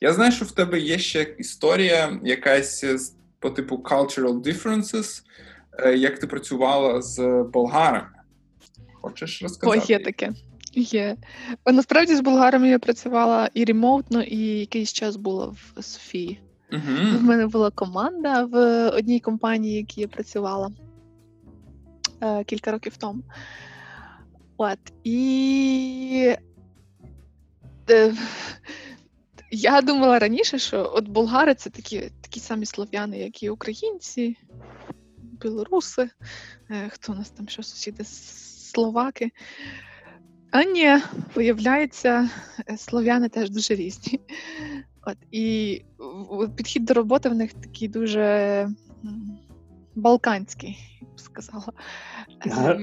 Я знаю, що в тебе є ще історія якась по типу cultural differences, е, як ти працювала з болгарами. Хочеш розказати? Ой, є таке. Є. Насправді з болгарами я працювала і ремоутно, і якийсь час була в Софії. Угу. В мене була команда в одній компанії, якій я працювала е, кілька років тому. От. І е, я думала раніше, що от болгари це такі такі самі слов'яни, як і українці, білоруси, е, хто у нас там що сусіди, словаки. А ні, виявляється, е, слов'яни теж дуже різні. От, І підхід до роботи в них такий дуже балканський, я б сказала. Е,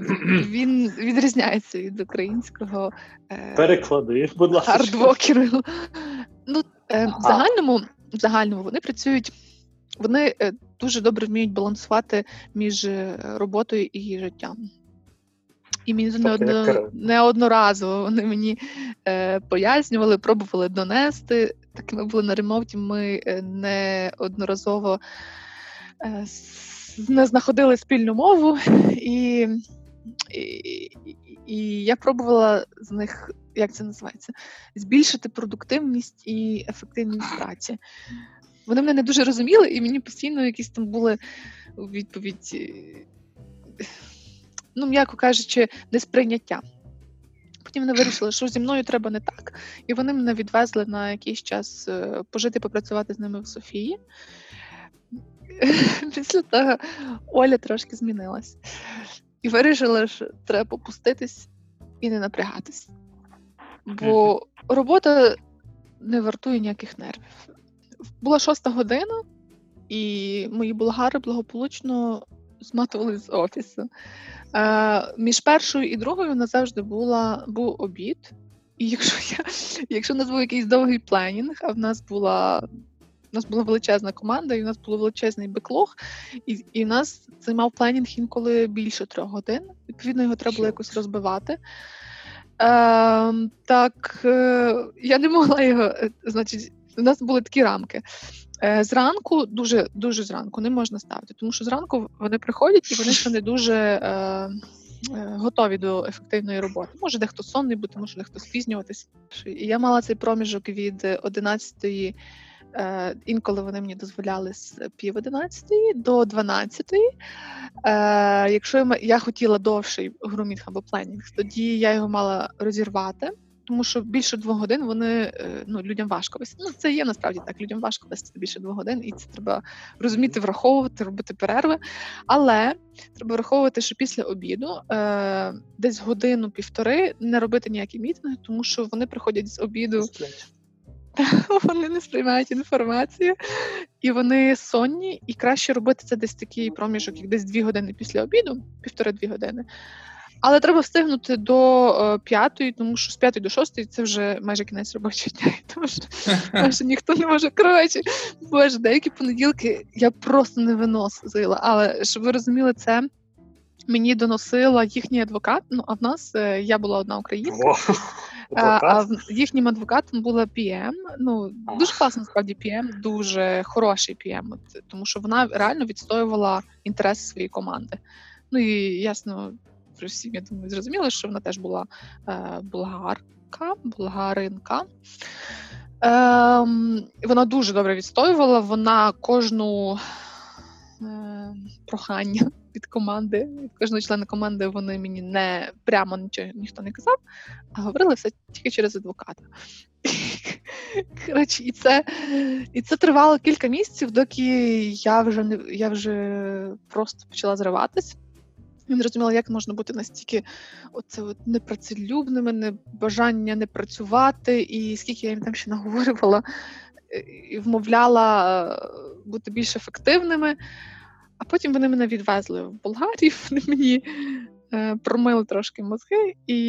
він відрізняється від українського Переклади, будь ласка. Хардвокеру. Ну, в загальному в загальному вони працюють, вони дуже добре вміють балансувати між роботою і життям. І мені неодно, неодноразово вони мені е, пояснювали, пробували донести. Так ми були на ремонті, ми е, неодноразово е, не знаходили спільну мову, і, і, і я пробувала з них, як це називається, збільшити продуктивність і ефективність праці. Вони мене не дуже розуміли, і мені постійно якісь там були відповідь ну, м'яко кажучи, несприйняття. Потім вони вирішили, що зі мною треба не так, і вони мене відвезли на якийсь час е, пожити, попрацювати з ними в Софії. Після того Оля трошки змінилась і вирішила, що треба попуститись і не напрягатись. Бо робота не вартує ніяких нервів. Була шоста година, і мої болгари благополучно зматували з офісу. Е, Між першою і другою у нас завжди була, був обід. І якщо я якщо у нас був якийсь довгий пленінг, а в нас була у нас була величезна команда, і у нас був величезний беклог, і і нас займав пленінг інколи більше трьох годин. Відповідно, його треба було якось розбивати. Е, Так, е, я не могла його, е, значить, у нас були такі рамки. Е, зранку, дуже дуже зранку не можна ставити, тому що зранку вони приходять і вони ще не дуже е, е, готові до ефективної роботи. Може, дехто сонний бути, може дехто спізнюватись. І я мала цей проміжок від 11-ї, е, інколи вони мені дозволяли з пів 11 до 12. Е, Якщо я хотіла довший грумінг або пленінг, тоді я його мала розірвати тому що більше двох годин вони е, ну людям важко вести. Ну це є насправді так. Людям важко вести більше двох годин, і це треба розуміти, враховувати, робити перерви. Але треба враховувати, що після обіду е, десь годину-півтори не робити ніякі мітинги, тому що вони приходять з обіду. Вони не сприймають інформацію, і вони сонні, і краще робити це десь такий проміжок, як десь дві години після обіду, півтори-дві години. Але треба встигнути до е, п'ятої, тому що з п'ятої до шостої це вже майже кінець робочого дня. Тому що майже ніхто не може. Коротше, боже, деякі понеділки я просто не виносила. Але щоб ви розуміли, це мені доносила їхній адвокат. Ну, а в нас е, я була одна українка. А, а їхнім адвокатом була PM. Ну дуже класно справді PM, дуже хороший PM, тому що вона реально відстоювала інтереси своєї команди. Ну і ясно, всі, я думаю, зрозуміли, що вона теж була е, болгарка, болгаринка. Е, Вона дуже добре відстоювала. Вона кожну е, прохання від команди, від кожного члена команди вони мені не прямо нічого ніхто не казав, а говорили все тільки через адвоката. Коротше, і це і це тривало кілька місяців, доки я вже не я вже просто почала зриватись. Я не розуміла, як можна бути настільки оце от непрацелюбними, не бажання не працювати, і скільки я їм там ще наговорювала і вмовляла е, бути більш ефективними. А потім вони мене відвезли в Болгарію, вони мені е, промили трошки мозги і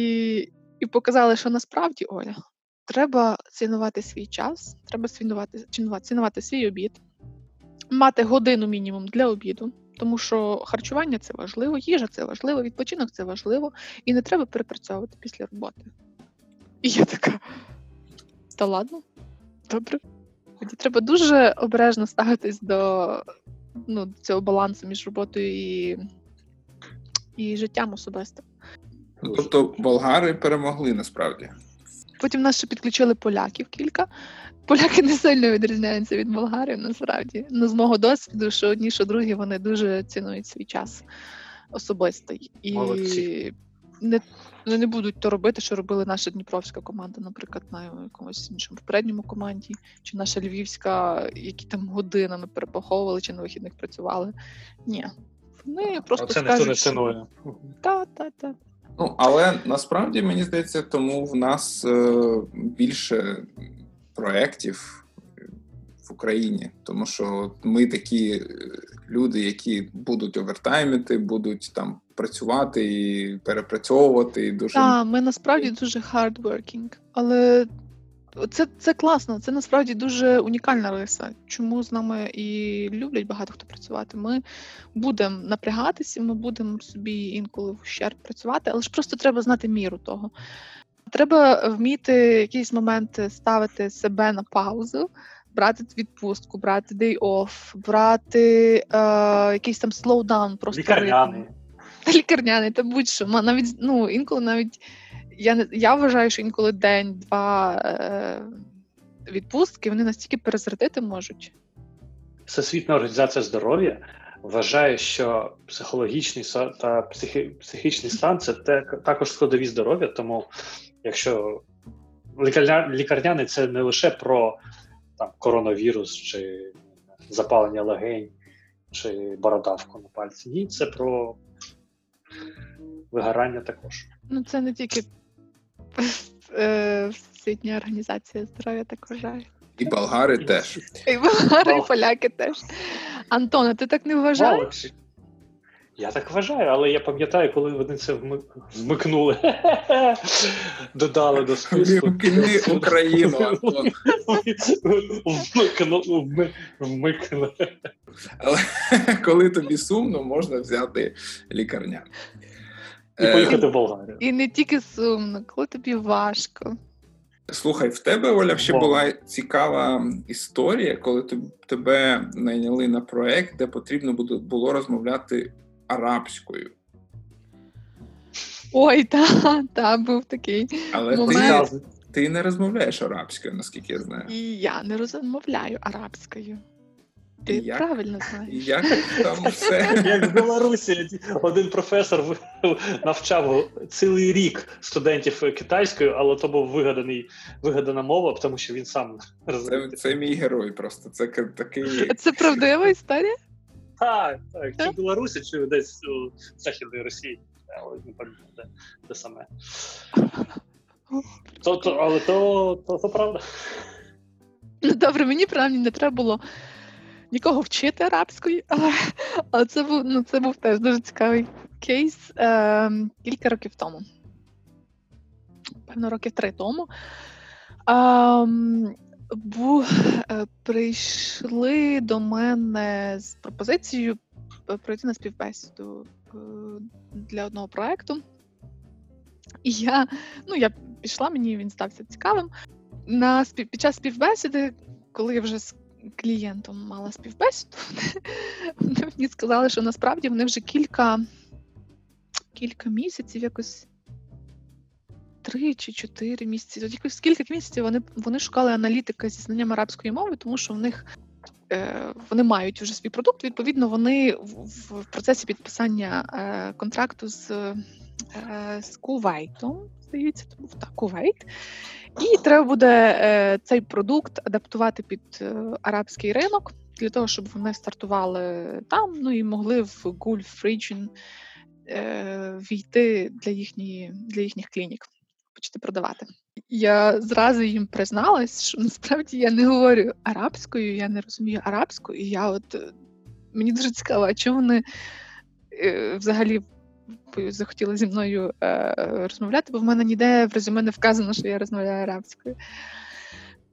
і показали, що насправді Оля, треба цінувати свій час, треба цінувати, цінувати свій обід, мати годину мінімум для обіду. Тому що харчування це важливо, їжа це важливо, відпочинок це важливо, і не треба перепрацьовувати після роботи. І я така. Та ладно, добре. Треба дуже обережно ставитись до ну, цього балансу між роботою і, і життям особистим. Ну, тобто болгари перемогли насправді. Потім нас ще підключили поляків кілька. Поляки не сильно відрізняються від болгарів, насправді. Ну, з мого досвіду, що одні, що другі, вони дуже цінують свій час особистий. І Молодці. Не, вони не будуть то робити, що робили наша дніпровська команда, наприклад, на якомусь іншому попередньому команді, чи наша львівська, які там годинами перепаховували, чи на вихідних працювали. Ні. Вони просто Це ніхто не скажуть, що та, та, та. Ну, але насправді мені здається, тому в нас е, більше проєктів в Україні, тому що ми такі е, люди, які будуть овертаймити, будуть там працювати і перепрацьовувати. І дуже Так, ми насправді дуже hardworking, але це, це класно, це насправді дуже унікальна риса. Чому з нами і люблять багато хто працювати. Ми будемо напрягатися, ми будемо собі інколи в ущерб працювати, але ж просто треба знати міру того. Треба вміти якісь моменти ставити себе на паузу, брати відпустку, брати day off, брати е, якийсь там slowdown, просто Лікарняний. ритм. Лікарняний, та будь-що. Навіть ну інколи навіть я не я вважаю, що інколи день-два е, відпустки вони настільки перезарядити можуть. Всесвітня організація здоров'я вважає, що психологічний та психі- психічний стан це те, також складові здоров'я. Тому якщо лікарня, лікарняний це не лише про там, коронавірус чи запалення легень чи бородавку на пальці. Ні, це про вигорання також. Ну це не тільки е, Всесвітня організація здоров'я так вважає. і болгари теж. І болгари, і поляки теж. Антона, ти так не вважаєш? Я так вважаю, але я пам'ятаю, коли вони це вми- вмикнули. Додали до списку. Вимкни Україну, Антон. Вмикну- Вмикнули. Але коли тобі сумно, можна взяти лікарня. І поїхати в Болгарію. І не тільки сумно, коли тобі важко. Слухай, в тебе, Оля, ще була цікава історія, коли тебе найняли на проект, де потрібно буде- було розмовляти арабською. Ой, та, та був такий. Але Момент. ти, ти не розмовляєш арабською, наскільки я знаю. І я не розмовляю арабською. Ти як? правильно знаєш. як там все? Як в Білорусі один професор навчав цілий рік студентів китайською, але то був вигаданий, вигадана мова, тому що він сам Це, розуміє. це мій герой просто. Це такий. Це правдива історія? Так, так, чи в Білорусі, чи десь у Західній Росії. Але не пам'ятаю, де, де саме. То, то, але то, то, то правда. Ну добре, мені принаймні не треба було нікого вчити арабської, але, але це був ну це був теж дуже цікавий кейс е, кілька років тому. Певно, років три тому. Ем, бу, е, прийшли до мене з пропозицією е, пройти на співбесіду е, для одного проекту. І я, ну, я пішла, мені він стався цікавим. На спів... Під час співбесіди, коли я вже з клієнтом мала співбесіду, вони мені сказали, що насправді вони вже кілька, кілька місяців, якось три чи чотири місяці. От якось кілька місяців вони, вони шукали аналітика зі знанням арабської мови, тому що в них е, вони мають вже свій продукт. Відповідно, вони в, в процесі підписання е, контракту з, е, з Кувейтом, здається, був так, Кувейт. І треба буде е, цей продукт адаптувати під е, арабський ринок для того, щоб вони стартували там, ну і могли в Gulf Region війти для їхньої для їхніх клінік, почати продавати. Я зразу їм призналась, що насправді я не говорю арабською, я не розумію арабську, і я от е, мені дуже цікаво, чому вони е, взагалі захотіли зі мною е, розмовляти, бо в мене ніде в резюме не вказано, що я розмовляю арабською.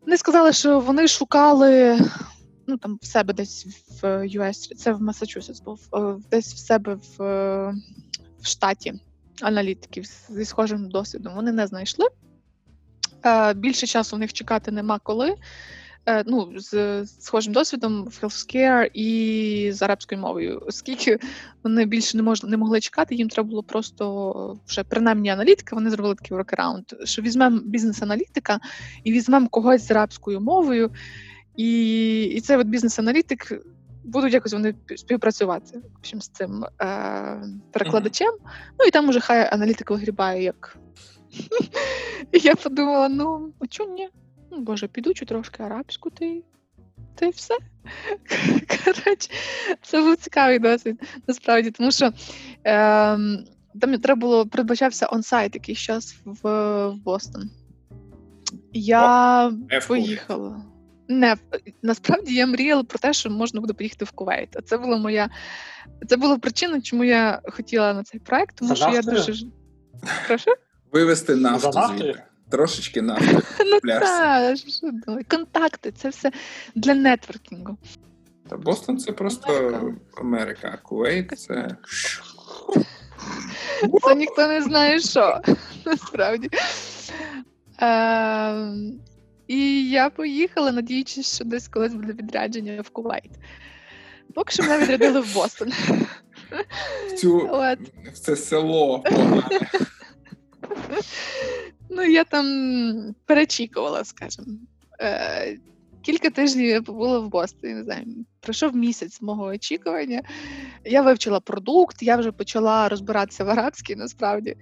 Вони сказали, що вони шукали ну, там, в себе десь в US, це в Масачусетс був, десь в себе в, в штаті аналітиків зі схожим досвідом. Вони не знайшли. Е, Більше часу в них чекати нема коли. е, ну, з схожим досвідом в healthcare і з арабською мовою, оскільки вони більше не мож, не могли чекати, їм треба було просто вже принаймні аналітика. Вони зробили такий воркараунд, що візьмемо бізнес-аналітика і візьмемо когось з арабською мовою, і і цей от бізнес-аналітик. Будуть якось вони співпрацювати в общем, з цим е, перекладачем. Mm-hmm. Ну і там уже хай аналітик вигрібає як. І я подумала: ну, а чому ні? Ну, Боже, підучу трошки арабську, й та й все. Коротше, це був цікавий досвід, насправді, тому що е, там треба було передбачався онсайт якийсь час в, в Бостон. Я О, поїхала. Не, насправді я мріяла про те, що можна буде поїхати в Кувейт. А це була моя це була причина, чому я хотіла на цей проект, тому що я дуже Прошу? Вивести нафту звідти. Трошечки нафти. Ну так, контакти, це все для нетворкінгу. Та Бостон це просто Америка, Америка а Кувейт це. Це ніхто не знає, що насправді. Е, І я поїхала, надіючись, що десь колись буде відрядження в Кувейт. Поки що мене відрядили в Бостон. В цю... В це село. Ну, я там перечікувала, скажімо. Е, Кілька тижнів я побула в Бостоні, не знаю, пройшов місяць мого очікування. Я вивчила продукт, я вже почала розбиратися в арабській. Насправді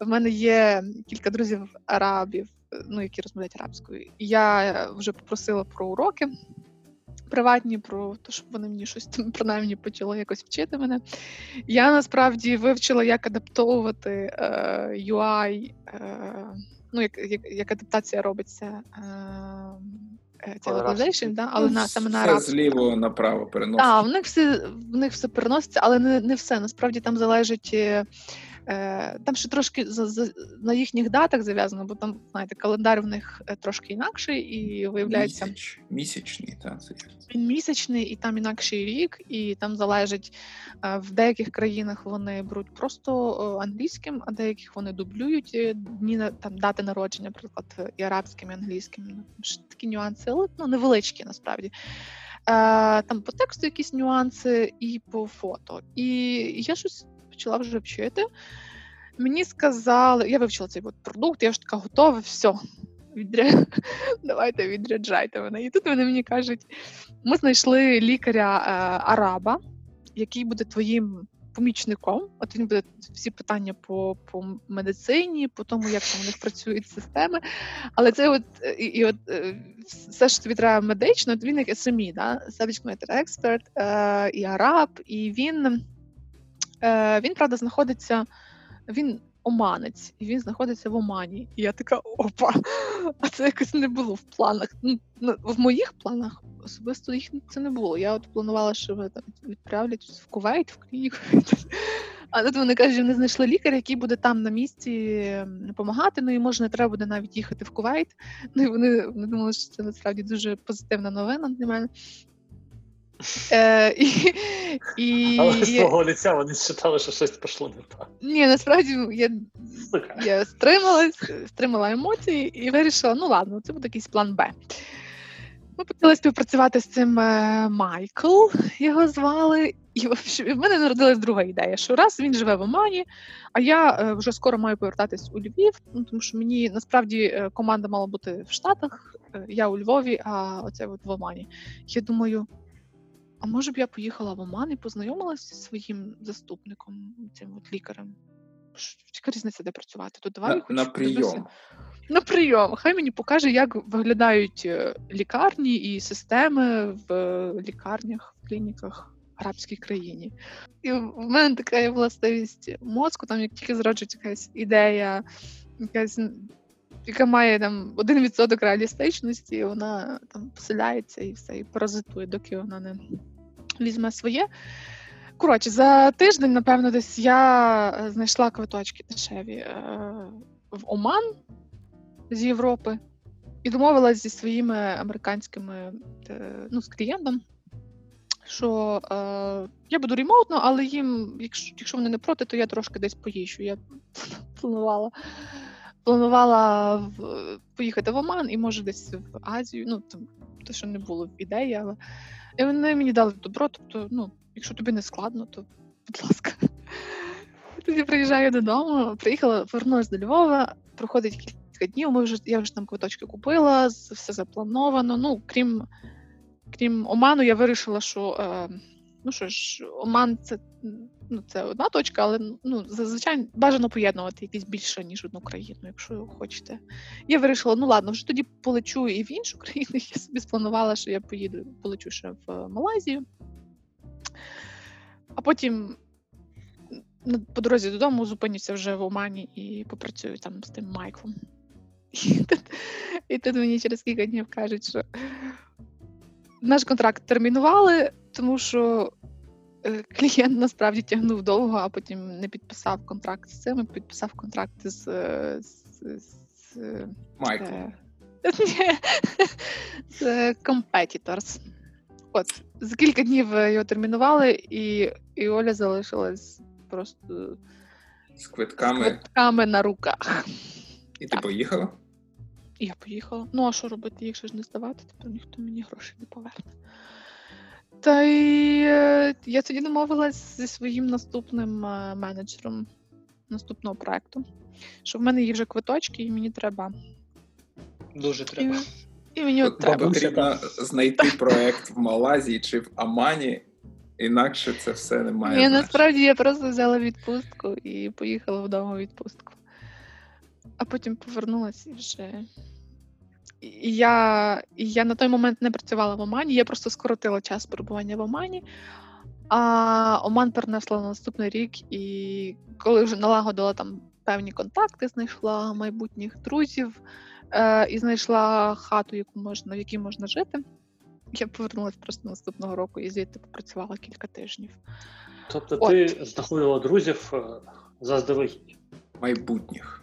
в мене є кілька друзів арабів, ну які розмовляють арабською. Я вже попросила про уроки приватні, про те, щоб вони мені щось там принаймні почали якось вчити мене. Я насправді вивчила, як адаптовувати е, UI, е, ну, як як, як адаптація робиться. Е, це да, але на саме на арабську. зліво направо переноситься. Так, в них все в них все переноситься, але не не все. Насправді там залежить е, там ще трошки за, за на їхніх датах зав'язано, бо там, знаєте, календар в них е, трошки інакший, і виявляється Місяч, місячний, так, він місячний, і там інакший рік, і там залежить е, в деяких країнах вони беруть просто англійським, а деяких вони дублюють дні там дати народження, наприклад, і арабським, і англійським. Ну, такі нюанси, але ну невеличкі насправді. Там по тексту якісь нюанси і по фото. І я щось почала вже вчити. Мені сказали, я вивчила цей от продукт, я вже така готова, все. Відря... Давайте відряджайте мене. І тут вони мені кажуть: ми знайшли лікаря е, араба, який буде твоїм помічником. От він буде всі питання по по медицині, по тому, як там у них працюють системи. Але це от і, і от е, все, що тобі треба медично, от він як SME, да? Subject Matter Expert, е, і араб, і він. Е, Він, правда, знаходиться, він оманець, і він знаходиться в Омані. І я така опа, а це якось не було в планах. Ну, В моїх планах особисто їх це не було. Я от планувала, що ви там відправлять в Кувейт, в клініку. А тут вони кажуть, що вони знайшли лікаря, який буде там на місці допомагати. Ну і може не треба буде навіть їхати в Кувейт. Ну і вони, вони думали, що це насправді дуже позитивна новина для мене. Е, і, і, Але з твого лиця вони вважали, що щось пішло не так. Ні, насправді я я стрималась, стримала емоції і вирішила, ну ладно, це буде якийсь план Б. Ми почали співпрацювати з цим е, Майкл, його звали. І в мене народилась друга ідея, що раз він живе в Омані, а я е, вже скоро маю повертатись у Львів, ну, тому що мені насправді команда мала бути в Штатах, я у Львові, а оце от в Омані. Я думаю, а може б я поїхала в Оман і познайомилася зі своїм заступником, цим от лікарем? Яка різниця, де працювати? То давай на, на прийом. На прийом. Хай мені покаже, як виглядають е, лікарні і системи в лікарнях, в клініках в арабській країні. І в мене така є властивість мозку, там як тільки зроджується якась ідея, якась. Яка має там один відсоток реалістичності, вона там поселяється і все, і паразитує, доки вона не візьме своє. Коротше, за тиждень, напевно, десь я е, знайшла квиточки дешеві е, в Оман з Європи і домовилася зі своїми американськими е, ну, з клієнтом, що е, я буду ремоутно, але їм, якщо якщо вони не проти, то я трошки десь поїжджу. Я планувала планувала в, поїхати в Оман і може десь в Азію. Ну там те, що не було в ідеї, але і вони мені дали добро. Тобто, ну, якщо тобі не складно, то будь ласка. Тоді приїжджаю додому, приїхала, повернулася до Львова, проходить кілька днів. Ми вже я вже там квиточки купила, все заплановано. Ну, крім крім Оману, я вирішила, що е, ну що ж, Оман це ну, це одна точка, але ну, зазвичай бажано поєднувати якісь більше, ніж одну країну, якщо хочете. Я вирішила, ну ладно, вже тоді полечу і в іншу країну. Я собі спланувала, що я поїду, полечу ще в Малайзію. А потім по дорозі додому зупинюся вже в Омані і попрацюю там з тим Майклом. І тут, і тут мені через кілька днів кажуть, що наш контракт термінували, тому що е, клієнт насправді тягнув довго, а потім не підписав контракт з цим, підписав контракт з. з, з Майклом. Е, з Competitors. От, за кілька днів його термінували, і і Оля залишилась просто з квитками з квитками на руках. І ти поїхала? Я поїхала. Ну, а що робити, якщо ж не здавати, тепер ніхто мені грошей не поверне. Та й е, я тоді домовилась зі своїм наступним е, менеджером наступного проекту, що в мене є вже квиточки, і мені треба. Дуже треба. І, і мені от треба. Потрібно знайти проект в Малайзії чи в Амані, інакше це все не має. Ні, насправді я просто взяла відпустку і поїхала вдома відпустку. А потім повернулася і вже я я на той момент не працювала в Омані, я просто скоротила час перебування в Омані. А Оман перенесла на наступний рік, і коли вже налагодила там певні контакти, знайшла майбутніх друзів е, і знайшла хату, яку можна, в якій можна жити. Я повернулася просто наступного року і звідти попрацювала кілька тижнів. Тобто От. ти знаходила друзів е, заздалегідь? Майбутніх.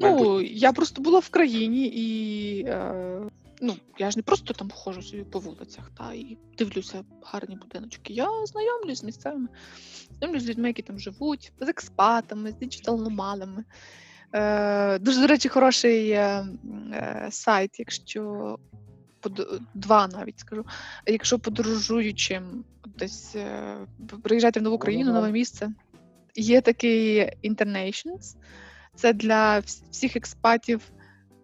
Ну, я просто була в країні і е, ну, я ж не просто там ходжу собі по вулицях та і дивлюся гарні будиночки. Я знайомлюсь з місцевими, знайомлюсь з людьми, які там живуть, з експатами, з діджитал-номадами. Е, Дуже, до речі, хороший е, е, сайт, якщо два навіть скажу. Якщо подорожуючим десь е, приїжджати в нову країну, нове місце. Є такий Internations, це для всіх експатів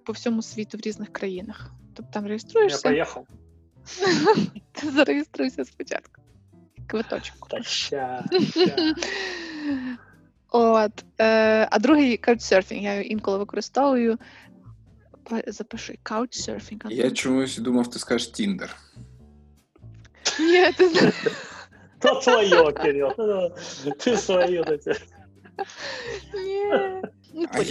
по всьому світу в різних країнах. Тобто там реєструєшся. Я поїхав. Ти зареєструйся спочатку. Квиточок. Та ща, От. Е, А другий couchsurfing я інколи використовую. Запиши couchsurfing. Я чомусь думав, ти скажеш Тіндер. Ні, ти То твоє, Кирил. Ти своє. Ні. Ну, а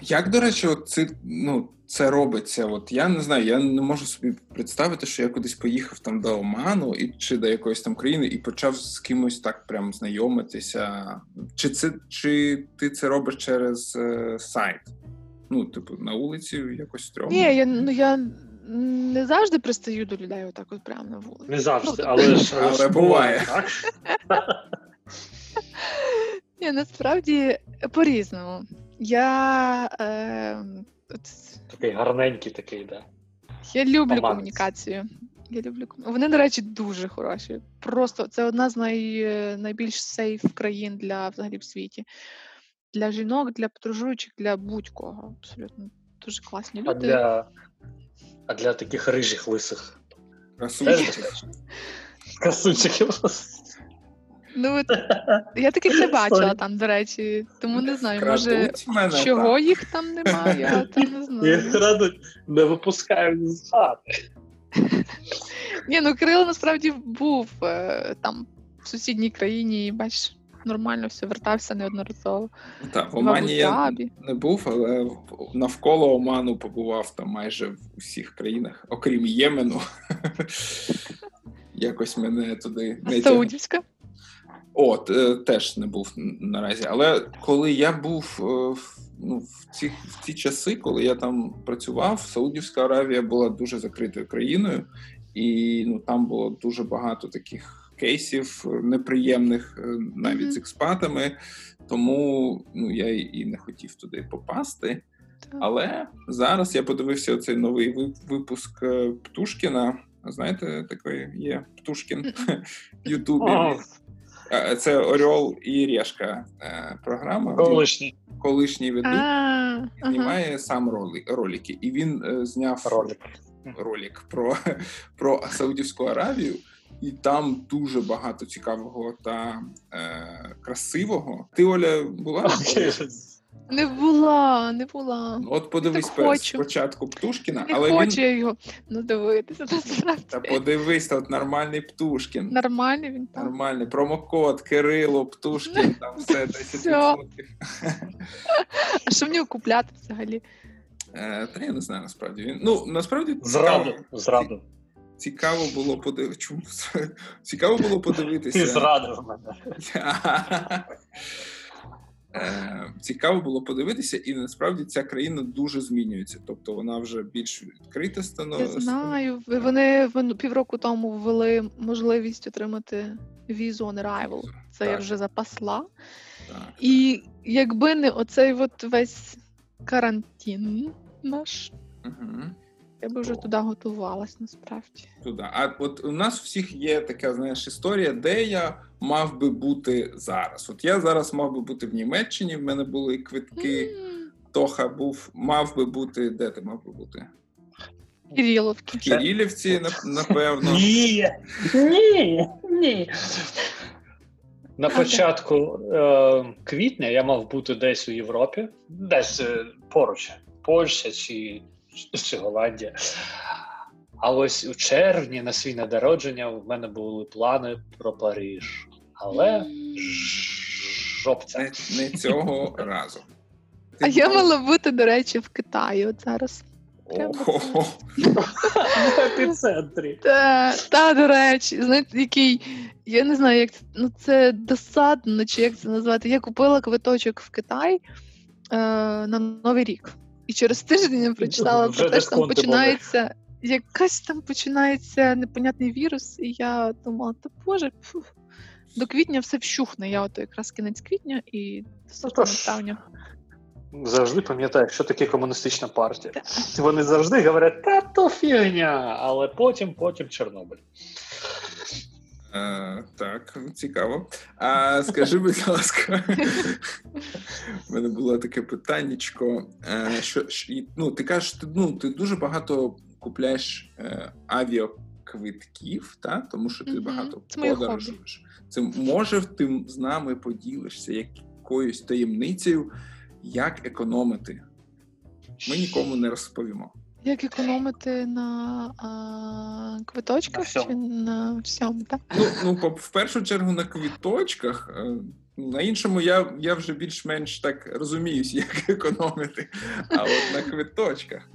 Як, до речі, от це ну, це робиться? От Я не знаю, я не можу собі представити, що я кудись поїхав там до Оману і чи до якоїсь там країни і почав з кимось так прям знайомитися. Чи це чи ти це робиш через е, сайт? Ну, типу, на вулиці якось стрьомно? Ні, я ну я не завжди пристаю до людей, отак от прямо на вулиці. Не завжди, але ж але буває. так? Ні, насправді по-різному. Я е, такий гарненький такий, да. Я люблю Поманець. комунікацію. Я люблю Вони, до речі, дуже хороші. Просто це одна з най, найбільш сейф країн для взагалі в світі. Для жінок, для подорожуючих, для будь-кого. Абсолютно дуже класні люди. А для а для таких рижих лисих. Красунчиків. Красунчиків. Ну от я таких не бачила там, до речі, тому не знаю, може чого їх там немає, я там не знаю. Їх крадуть, не випускають з хати. Ні, ну Кирило насправді був е, там в сусідній країні, і бачиш, нормально все вертався неодноразово. Так, в Омані я не був, але навколо Оману побував там майже в усіх країнах, окрім Ємену. Якось мене туди не Саудівська? От, е, теж не був наразі. Але коли я був е, ну, в ці в ці часи, коли я там працював, Саудівська Аравія була дуже закритою країною, і ну, там було дуже багато таких кейсів неприємних е, навіть mm-hmm. з експатами. Тому ну, я і не хотів туди попасти. Але зараз я подивився оцей новий випуск Птушкіна Знаєте, такий є Птушкін в Ютубі. Це Орел і Решка е, програма. Колишній колишній ведучий знімає ага. сам ролики. І він е, зняв ролик ролик про, про Саудівську Аравію. І там дуже багато цікавого та е, красивого. Ти Оля була? Не була, не була. Ну, От подивись спочатку Птушкіна, не але хочу він... я його ну, дивитися. насправді. Та подивись, тут нормальний Птушкін. Нормальний він там. Нормальний. Промокод, Кирило, Птушкін, там все 10%. А що в нього купляти взагалі? Е, Та я не знаю, насправді. Він, Ну, насправді... Зраду, зраду. Цікаво було подивитися. Чому? Цікаво було подивитися. Ти зрадив мене. Е, цікаво було подивитися, і насправді ця країна дуже змінюється. Тобто вона вже більш відкрита становиться. Я знаю. Вони півроку тому ввели можливість отримати візу on arrival. Це так. я вже запасла. Так, і так. якби не оцей от весь карантин наш. Угу. Я би вже туди готувалась насправді. Туди. А от у нас всіх є така, знаєш, історія, де я мав би бути зараз. От я зараз мав би бути в Німеччині, в мене були квитки. Mm. Тоха був, мав би бути. Де ти мав би бути? Кириловки. В Кирилівці, напевно. Ні. Ні. Ні. На початку е, квітня я мав бути десь у Європі, десь е, поруч, Польща чи чи Голландія. А ось у червні на свій народження в мене були плани про Париж. Але жопця. Не, не цього разу. Ти а я мала бути, до речі, в Китаї от зараз. В епіцентрі. Та, та, до речі, знаєте, який, я не знаю, як це, ну це досадно, чи як це назвати. Я купила квиточок в Китай е, на Новий рік. І через тиждень я прочитала про те, що там починається. Якась там починається непонятний вірус, і я думала, та боже, фу, до квітня все вщухне. Я ото якраз кінець квітня і достатньо травня. Завжди пам'ятаю, що таке комуністична партія. Вони завжди говорять, та то фігня, але потім, потім Чорнобиль. А, Так, цікаво. А скажи, будь ласка, в мене було таке питаннячко. Що, ну, Ти кажеш, ти, ну, ти дуже багато купляєш е, авіаквитків, та? тому що ти mm-hmm. багато подорожуєш. Це може ти з нами поділишся якоюсь таємницею, як економити? Ми нікому не розповімо. Як економити на а, квиточках на чи на всьому? так? Ну, ну в першу чергу на квиточках. Е, на іншому я я вже більш-менш так розуміюсь, як економити. А от на квиточках.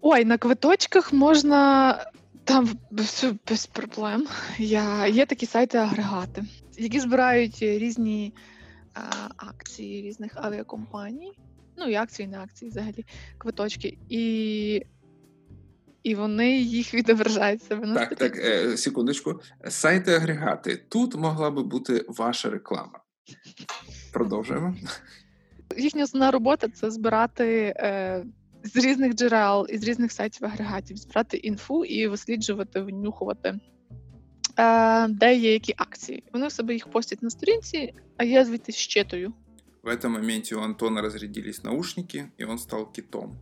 Ой, на квиточках можна там без, без проблем. Я, Є такі сайти-агрегати, які збирають різні а, акції різних авіакомпаній ну і акції, не акції, взагалі, квиточки, і і вони їх відображають себе на Так, так, е, секундочку. Сайти-агрегати. Тут могла би бути ваша реклама. Продовжуємо. Їхня основна робота це збирати е, з різних джерел і з різних сайтів агрегатів, збирати інфу і висліджувати, винюхувати, е, де є які акції. Вони в себе їх постять на сторінці, а я звідти щитую. В этом моменте у Антона разрядились наушники, і він став китом.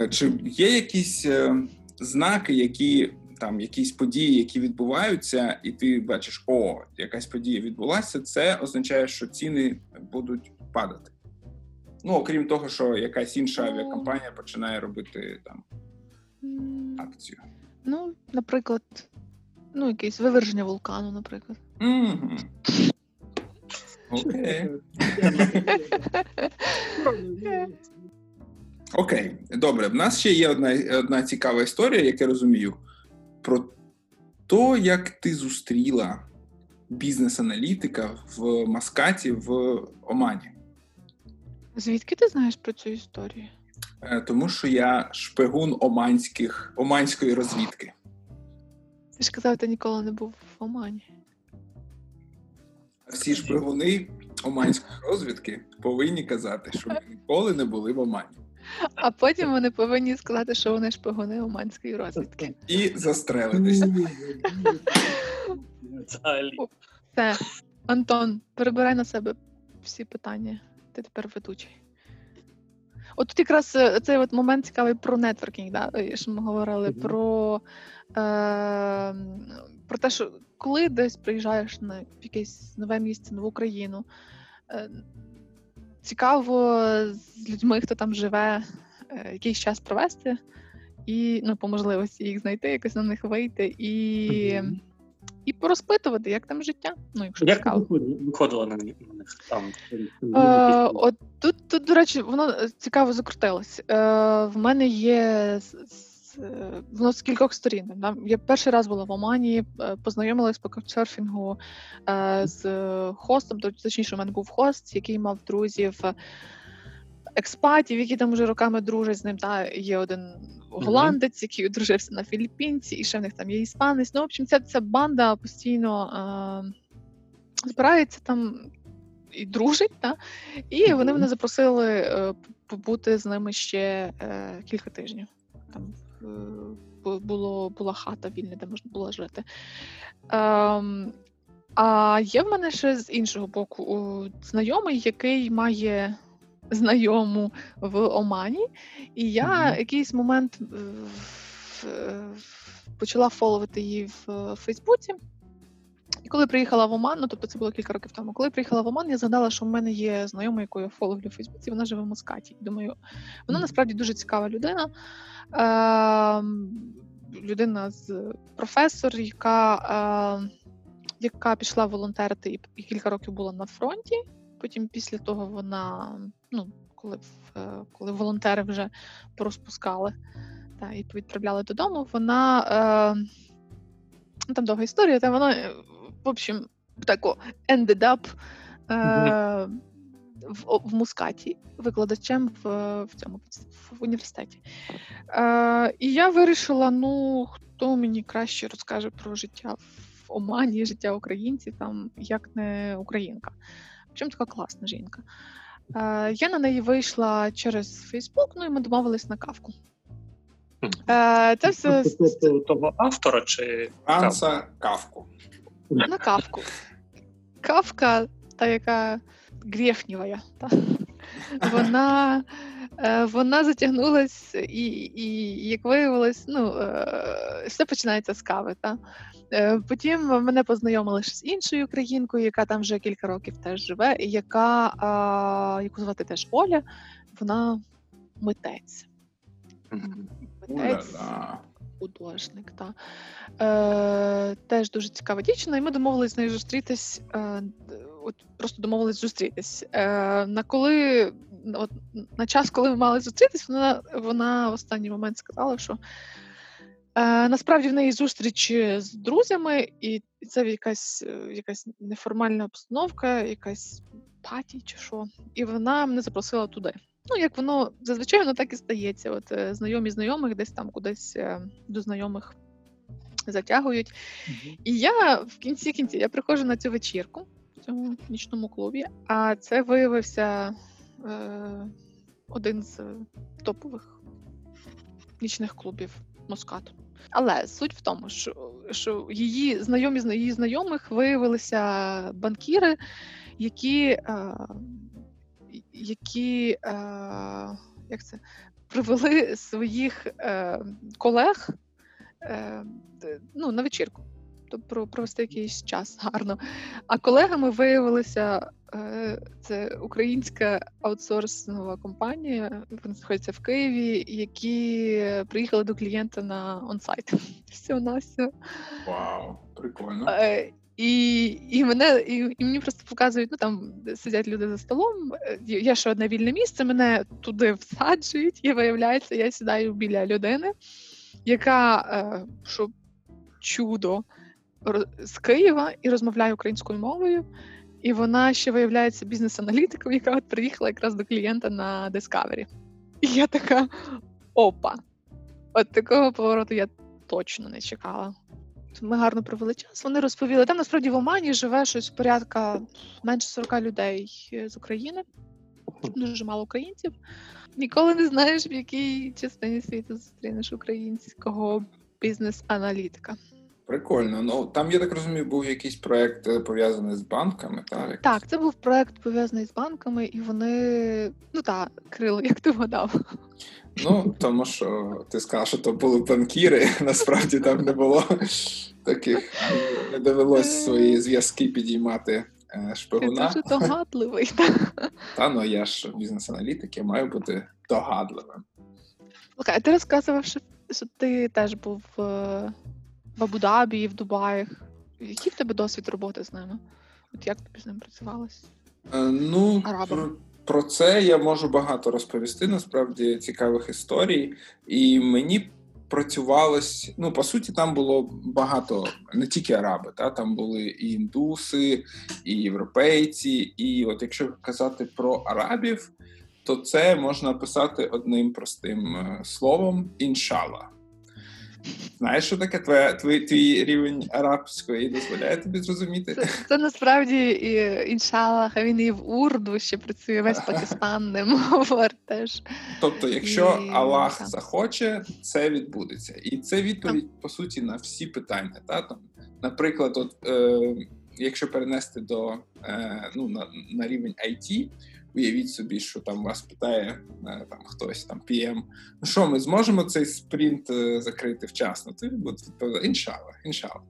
Е, чи є якісь е, знаки, які там якісь події, які відбуваються, і ти бачиш, о, якась подія відбулася, це означає, що ціни будуть падати. Ну, окрім того, що якась інша ну. авіакомпанія починає робити там акцію. Ну, наприклад, ну, якесь виверження вулкану, наприклад. Mm-hmm. Окей. Окей, добре. В нас ще є одна одна цікава історія, як я розумію, про те, як ти зустріла бізнес-аналітика в Маскаті в Омані. Звідки ти знаєш про цю історію? Е, тому що я шпигун оманських, оманської розвідки. Ти ж казав, ти ніколи не був в Омані всі шпигуни оманської розвідки повинні казати, що ми ніколи не були в Омані. А потім вони повинні сказати, що вони шпигуни оманської розвідки. І застрелитися. Все, Антон, перебирай на себе всі питання. Ти тепер ведучий. От тут якраз е, цей от момент цікавий про нетворкінг, да? що ми говорили mm-hmm. про е, про те, що коли десь приїжджаєш на якесь нове місце, нову країну, е, цікаво з людьми, хто там живе, е, якийсь час провести, і ну, по можливості їх знайти, якось на них вийти і mm-hmm. І порозпитувати, як там життя. Ну, якщо Як цікаво. виходило на них там? Е, от тут, тут, до речі, воно е, цікаво закрутилось. Е, В мене є Е, воно з кількох сторін. Я перший раз була в Омані, е, познайомилась по каучсерфінгу е, з хостом, точніше, у мене був хост, який мав друзів. Експатів, які там вже роками дружать з ним. Та є один голландець, який одружився на Філіппінці, і ще в них там є іспанець. Ну, в общем, ця ця банда постійно е, збирається там і дружить. Та? І вони мене запросили е, побути з ними ще е, кілька тижнів. Там Е, було, була хата вільна, де можна було жити. Ем, А є в мене ще з іншого боку знайомий, який має знайому в Омані, і я mm-hmm. якийсь момент почала фоловити її в Фейсбуці. І коли приїхала в Оман, ну тобто це було кілька років тому, коли приїхала в Оман, я згадала, що в мене є знайома, яку я фоловлю в Фейсбуці, вона живе в Москаті. Думаю, вона насправді дуже цікава людина. Е, Людина з професор, яка е, яка пішла волонтерити і кілька років була на фронті. Потім після того вона, ну, коли коли волонтери вже порозпускали та, і відправляли додому, вона. Е, там довга історія, та вона в общем, тако ended up е, в, в Мускаті викладачем в в цьому в університеті. Е, І я вирішила: ну, хто мені краще розкаже про життя в Омані, життя українців, там, як не українка. Чим така класна жінка. Е, Я на неї вийшла через Фейсбук, ну і ми домовились на кавку. Е, це все... Того автора чи Франца Кавку на кавку. Кавка, та яка грєхнєва, та. вона е, вона затягнулась, і, і як виявилось, ну, е, все починається з кави. Та. Е, потім мене познайомили з іншою українкою, яка там вже кілька років теж живе, і яка, яку звати теж Оля, вона митець. Митець художник. Та. Е, Теж дуже цікава дівчина, і ми домовились з нею зустрітись. Е, от Просто домовились зустрітись. Е, На коли от, на час, коли ми мали зустрітись, вона вона в останній момент сказала, що насправді в неї зустріч з друзями, і це якась якась неформальна обстановка, якась паті чи що. І вона мене запросила туди. Ну, як воно зазвичай воно так і стається. От е, знайомі знайомих десь там кудись е, до знайомих затягують. Mm-hmm. І я в кінці кінці я приходжу на цю вечірку в цьому нічному клубі, а це виявився е, один з топових нічних клубів Москату. Але суть в тому, що що її знайомі з її знайомих виявилися банкіри, які е, які е, як це, привели своїх е, колег е, ну, на вечірку. Тобто провести якийсь час гарно. А колегами виявилися е, це українська аутсорсингова компанія. Вони знаходяться в Києві, які приїхали до клієнта на онсайт. Все на все. Вау, прикольно. Е, і і мене і, і мені просто показують, ну там сидять люди за столом. Е, є ще одне вільне місце, мене туди всаджують, і виявляється, я сідаю біля людини, яка е, що чудо з Києва і розмовляє українською мовою. І вона ще виявляється бізнес-аналітиком, яка от приїхала якраз до клієнта на Discovery. І я така опа! От такого повороту я точно не чекала. Ми гарно провели час. Вони розповіли. Там насправді в Омані живе щось порядка менше 40 людей з України. дуже мало українців. Ніколи не знаєш, в якій частині світу зустрінеш українського бізнес-аналітика. Прикольно. Ну там я так розумію, був якийсь проект е, пов'язаний з банками. Так, Так, це був проект пов'язаний з банками, і вони ну так, крило, як ти вгадав. Ну тому що ти сказав, що то були банкіри. Насправді там не було таких, не довелось свої зв'язки підіймати е, шпигуна. Дуже догадливий. Та ну я ж бізнес-аналітик, я маю бути догадливим. Окей, ти розказував, що, ти теж був е, в Абу-Дабі в Дубаях. Який в тебе досвід роботи з ними? От як тобі з ним працювалося? Е, ну, про, про це я можу багато розповісти. Насправді цікавих історій, і мені працювалось. Ну, по суті, там було багато не тільки араби, та там були і індуси, і європейці. І от якщо казати про арабів, то це можна описати одним простим е, словом іншала. Знаєш, що таке твоя, твій, твій рівень арабської дозволяє тобі зрозуміти? Це, це насправді і іншалах, а він і в урду ще працює, весь Пакистан ним говорить теж. Тобто, якщо І, Аллах захоче, це відбудеться. І це відповідь, по суті, на всі питання. Та? Там, наприклад, от, е, якщо перенести до е, ну, на, на рівень IT, уявіть собі, що там вас питає е, там хтось там PM, ну що, ми зможемо цей спринт е, закрити вчасно? Ти буде відповідати, іншала, іншала.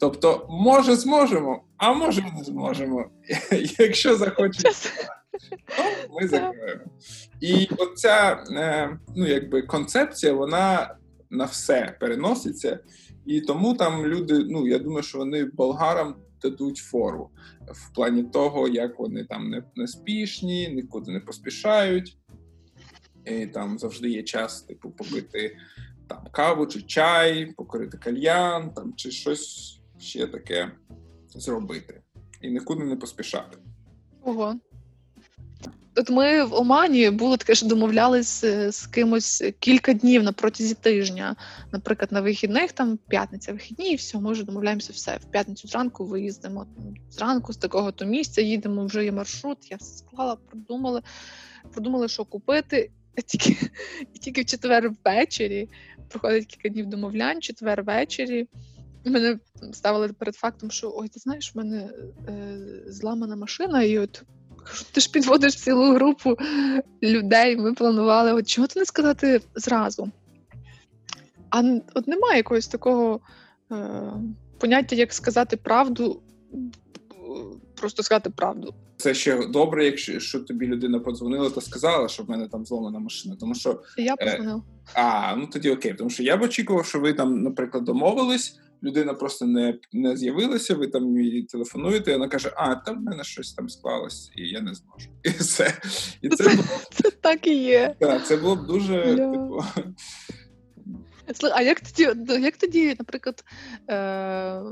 Тобто, може, зможемо, а може не зможемо. Якщо захоче то ми закроємо. І оця е, ну, якби концепція, вона на все переноситься, і тому там люди, ну я думаю, що вони болгарам дадуть фору в плані того, як вони там не, не спішні, нікуди не поспішають. І там завжди є час, типу, попити там каву чи чай, покорити кальян, там чи щось ще таке зробити. І нікуди не поспішати. Ого. От ми в Омані було таке, що домовлялись е, з кимось кілька днів на протязі тижня. Наприклад, на вихідних там п'ятниця, вихідні, і все, ми вже домовляємося все. В п'ятницю зранку виїздимо. Зранку з такого то місця їдемо, вже є маршрут. Я все склала, продумали, продумали, що купити. Тільки, тільки в четвер ввечері проходить кілька днів домовлянь, четвер ввечері. Мене ставили перед фактом, що ой, ти знаєш, в мене е, зламана машина, і от ти ж підводиш цілу групу людей. Ми планували, от чого ти не сказати зразу? А от немає якогось такого е, поняття, як сказати правду, просто сказати правду. Це ще добре, якщо що тобі людина подзвонила та сказала, що в мене там зломана машина. Тому що я Е, позвонила. а ну тоді окей, тому що я б очікував, що ви там, наприклад, домовились. Людина просто не, не з'явилася, ви там їй телефонуєте, і вона каже: А, там в мене щось там склалось, і я не зможу. І все. І це було, Це так і є. так, це було б дуже Бля. типу. А як тоді, ну, як тоді, наприклад, е,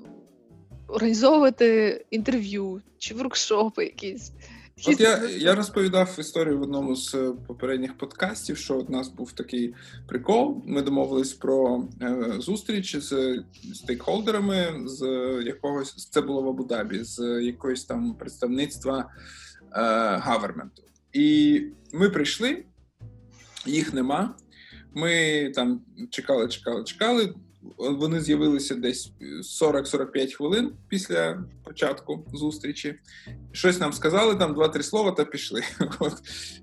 організовувати інтерв'ю чи воркшопи якісь? От я, я розповідав історію в одному з е, попередніх подкастів, що у нас був такий прикол. Ми домовились про е, зустріч з стейкхолдерами з якогось це було в Абу-Дабі, з якогось там представництва е, гаверменту. І ми прийшли, їх нема. Ми там чекали, чекали, чекали. Вони з'явилися десь 40-45 хвилин після початку зустрічі. Щось нам сказали, там два-три слова та пішли. От.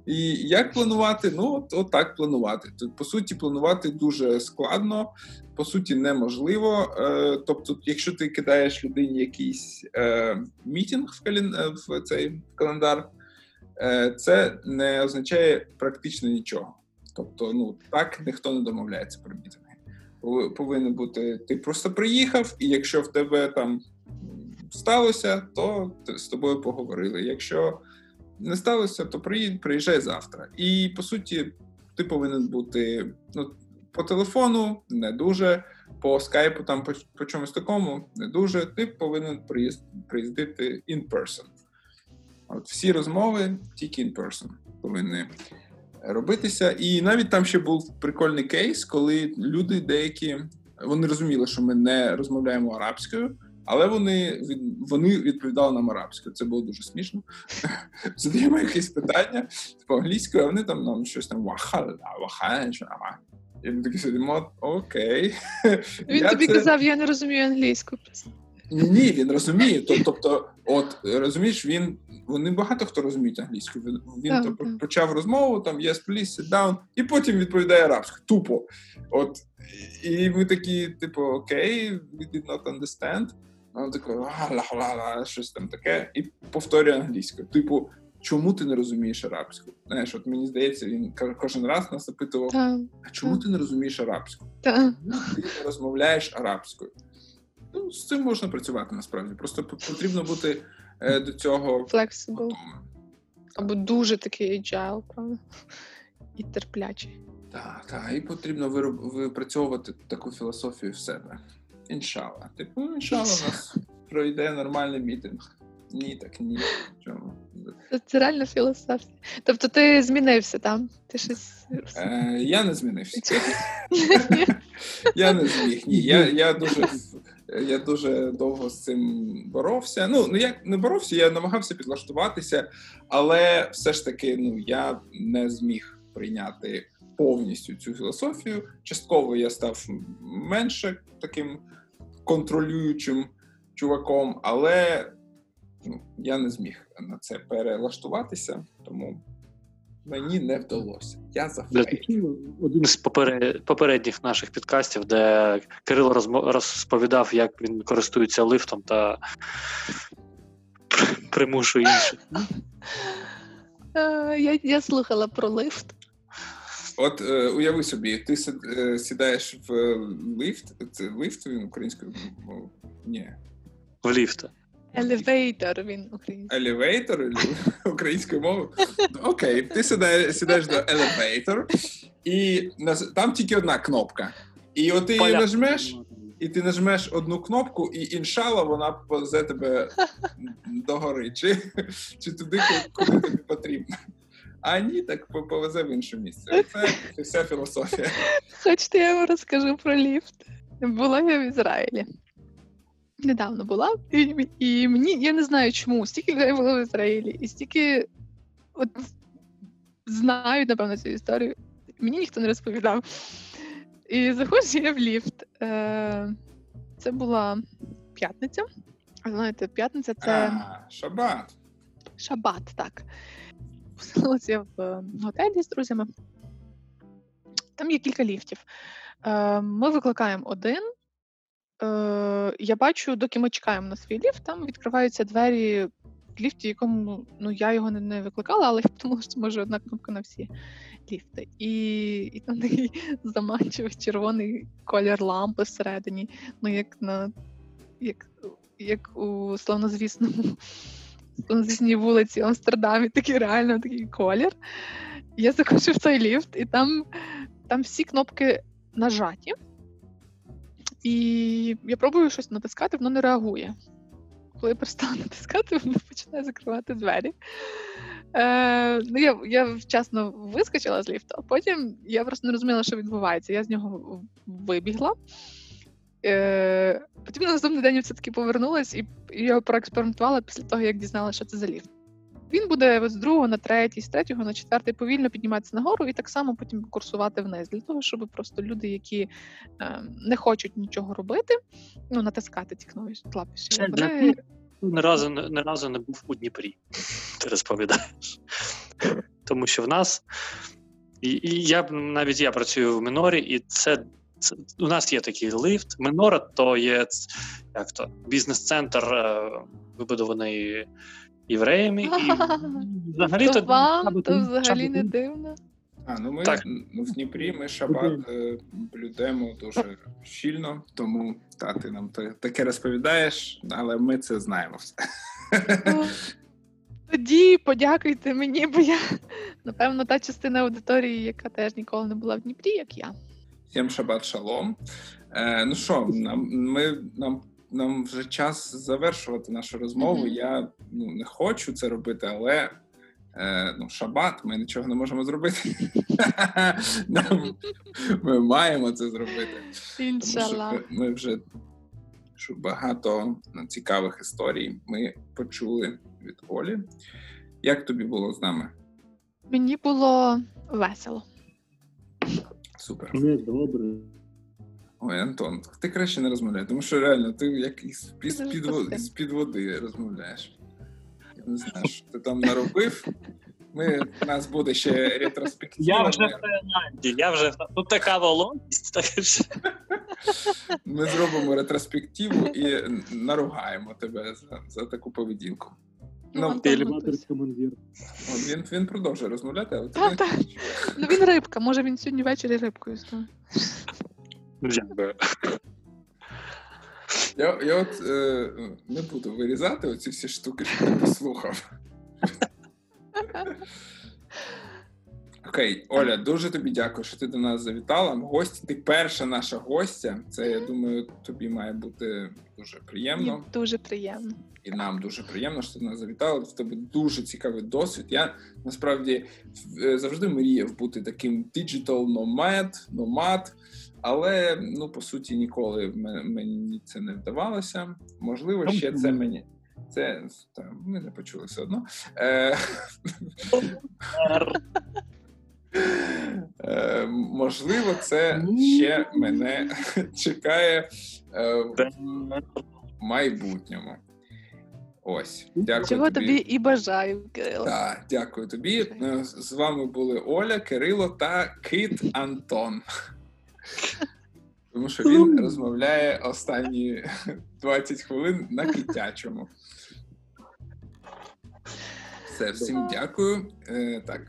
І як планувати? Ну, от, от так планувати. Тут, по суті, планувати дуже складно, по суті, неможливо. Е, тобто, якщо ти кидаєш людині якийсь е, мітінг в, кален... е, в цей календар, е, це не означає практично нічого. Тобто, ну так ніхто не домовляється про мітинги. Пов- Повинен бути, ти просто приїхав, і якщо в тебе там сталося, то з тобою поговорили. Якщо не сталося, то приїдь, приїжджай завтра. І по суті, ти повинен бути ну, по телефону не дуже, по скайпу, там по, по чомусь такому не дуже. Ти повинен приїзд, приїздити in person. От всі розмови тільки in person повинні робитися. І навіть там ще був прикольний кейс, коли люди деякі вони розуміли, що ми не розмовляємо арабською, Але вони вони відповідали нам арабською. Це було дуже смішно. Задаємо якісь питання по англійською, а вони там нам щось там вахала, вахала, і ми такі сидимо, окей. Він я тобі це... казав, я не розумію англійську. Ні, він розуміє. Тобто, от розумієш, він вони багато хто розуміє англійську. Він він так, так. почав розмову, там yes, please, sit down, і потім відповідає арабською. Тупо. От і ми такі, типу, окей, we did not understand. А він такий, ла-ла-ла, щось там таке, і повторює англійською. Типу, чому ти не розумієш арабську? Знаєш, от мені здається, він кожен раз нас запитував: а чому ти не розумієш арабську? Ти не розмовляєш арабською. Ну, з цим можна працювати насправді. Просто потрібно бути е, до цього Flexible. Або дуже такий agile, правда? І терплячий. Так, так, і потрібно випрацьовувати таку філософію в себе. Іншала. Типу, іншала у нас пройде нормальний мітинг. Ні, так ні. Чому? Це реально філософія. Тобто ти змінився там? Ти щось... Е, Я не змінився. Я не зміг. Ні. Я я, дуже я дуже довго з цим боровся. Ну, ну як не боровся, я намагався підлаштуватися, але все ж таки ну, я не зміг прийняти повністю цю філософію. Частково я став менше таким контролюючим чуваком, але ну, я не зміг на це перелаштуватися, тому мені не вдалося. Я зафейків. Один з попередніх наших підкастів, де Кирило розповідав, як він користується лифтом та примушує інших. Е, я я слухала про лифт. От е, уяви собі, ти е, сідаєш в лифт. Це лифт він українською мовою? Ні. В ліфта. Elevator він українською. Elevator українською мовою? Окей, ти сідаєш, сідаєш до elevator, і там тільки одна кнопка. І от ти її нажмеш, і ти нажмеш одну кнопку, і іншалла вона повезе тебе догори, чи, чи туди, куди тобі потрібно. А ні, так повезе в інше місце. Це вся філософія. Хочете, я вам розкажу про ліфт. Була я в Ізраїлі недавно була, і і мені я не знаю чому, стільки я була в Ізраїлі, і стільки от знають, напевно, цю історію. Мені ніхто не розповідав. І заходжу я в ліфт. Е, Це була п'ятниця. Знаєте, п'ятниця це. А, Шабат. Шабат, так. Поселилася я в готелі з друзями. Там є кілька ліфтів. Е, Ми викликаємо один. Е, Я бачу, доки ми чекаємо на свій ліфт, там відкриваються двері в ліфті, якому ну я його не, не викликала, але я подумала, що може одна кнопка на всі ліфти. І і там такий заманчивий червоний колір лампи всередині, ну як на як, як у славнозвісному славнозвісній вулиці в Амстердамі, такий реально такий колір. Я заходжу в той ліфт, і там, там всі кнопки нажаті. І я пробую щось натискати, воно не реагує. Коли я перестала натискати, воно починає закривати двері. Е, ну, Я я вчасно вискочила з ліфту, а потім я просто не розуміла, що відбувається. Я з нього вибігла. Е, Потім на наступний день я все-таки повернулась і я проекспериментувала після того, як дізналася, що це за ліфт. Він буде з другого на третій, з третього на четвертий повільно підніматися нагору і так само потім курсувати вниз, для того, щоб просто люди, які е, не хочуть нічого робити, ну натискати ці клавіші. Вони... Не разу не разу не був у Дніпрі, ти розповідаєш. Тому що в нас і, і я навіть я працюю в минорі, і це. Це, у нас є такий лифт. Минора то є як то бізнес-центр, е, вибудований євреями, і взагалі то, вам, то взагалі не дивно. А, ну ми так. ну, в Дніпрі ми шабат е, блюдемо дуже щільно, тому та, ти нам таке розповідаєш, але ми це знаємо все. Тоді подякуйте мені, бо я, напевно, та частина аудиторії, яка теж ніколи не була в Дніпрі, як я. Всім шабат шалом. Е, Ну що, нам ми нам нам вже час завершувати нашу розмову. Mm-hmm. Я ну не хочу це робити, але е, ну шабат, ми нічого не можемо зробити. Нам, Ми маємо це зробити. Тому що ми вже що багато цікавих історій ми почули від Олі. Як тобі було з нами? Мені було весело. Супер. Добре. Ой, Антон, ти краще не розмовляй, тому що реально ти як із під, під, з під води розмовляєш. Я не знаю, що ти там наробив. Ми, у нас буде ще ретроспектива. Я вже в Таїланді, я вже тут така вологість, так що Ми зробимо ретроспективу і наругаємо тебе за, за таку поведінку. Ну. Елеватор командир. От він, він продовжує розмовляти, але ти Та, не та. Ну він рибка, може він сьогодні ввечері рибкою стане. Дякую. Я, я от е, не буду вирізати оці всі штуки, що ти послухав. Окей, Оля, дуже тобі дякую, що ти до нас завітала. Гость, ти перша наша гостя. Це я думаю, тобі має бути дуже приємно. Мені дуже приємно. і нам дуже приємно, що ти до нас завітала. В тебе дуже цікавий досвід. Я насправді е, завжди мріяв бути таким digital nomad, nomad, але ну по суті ніколи мені це не вдавалося. Можливо, ще це мені. Це та, ми не почули все одно. Е, е, можливо, це ще мене чекає е, в майбутньому. Ось, дякую Чого тобі і бажаю, Кирило. Так, дякую тобі. Е, З вами були Оля, Кирило та Кит Антон. Тому що він розмовляє останні 20 хвилин на китячому. Все, всім дякую. Е, Так,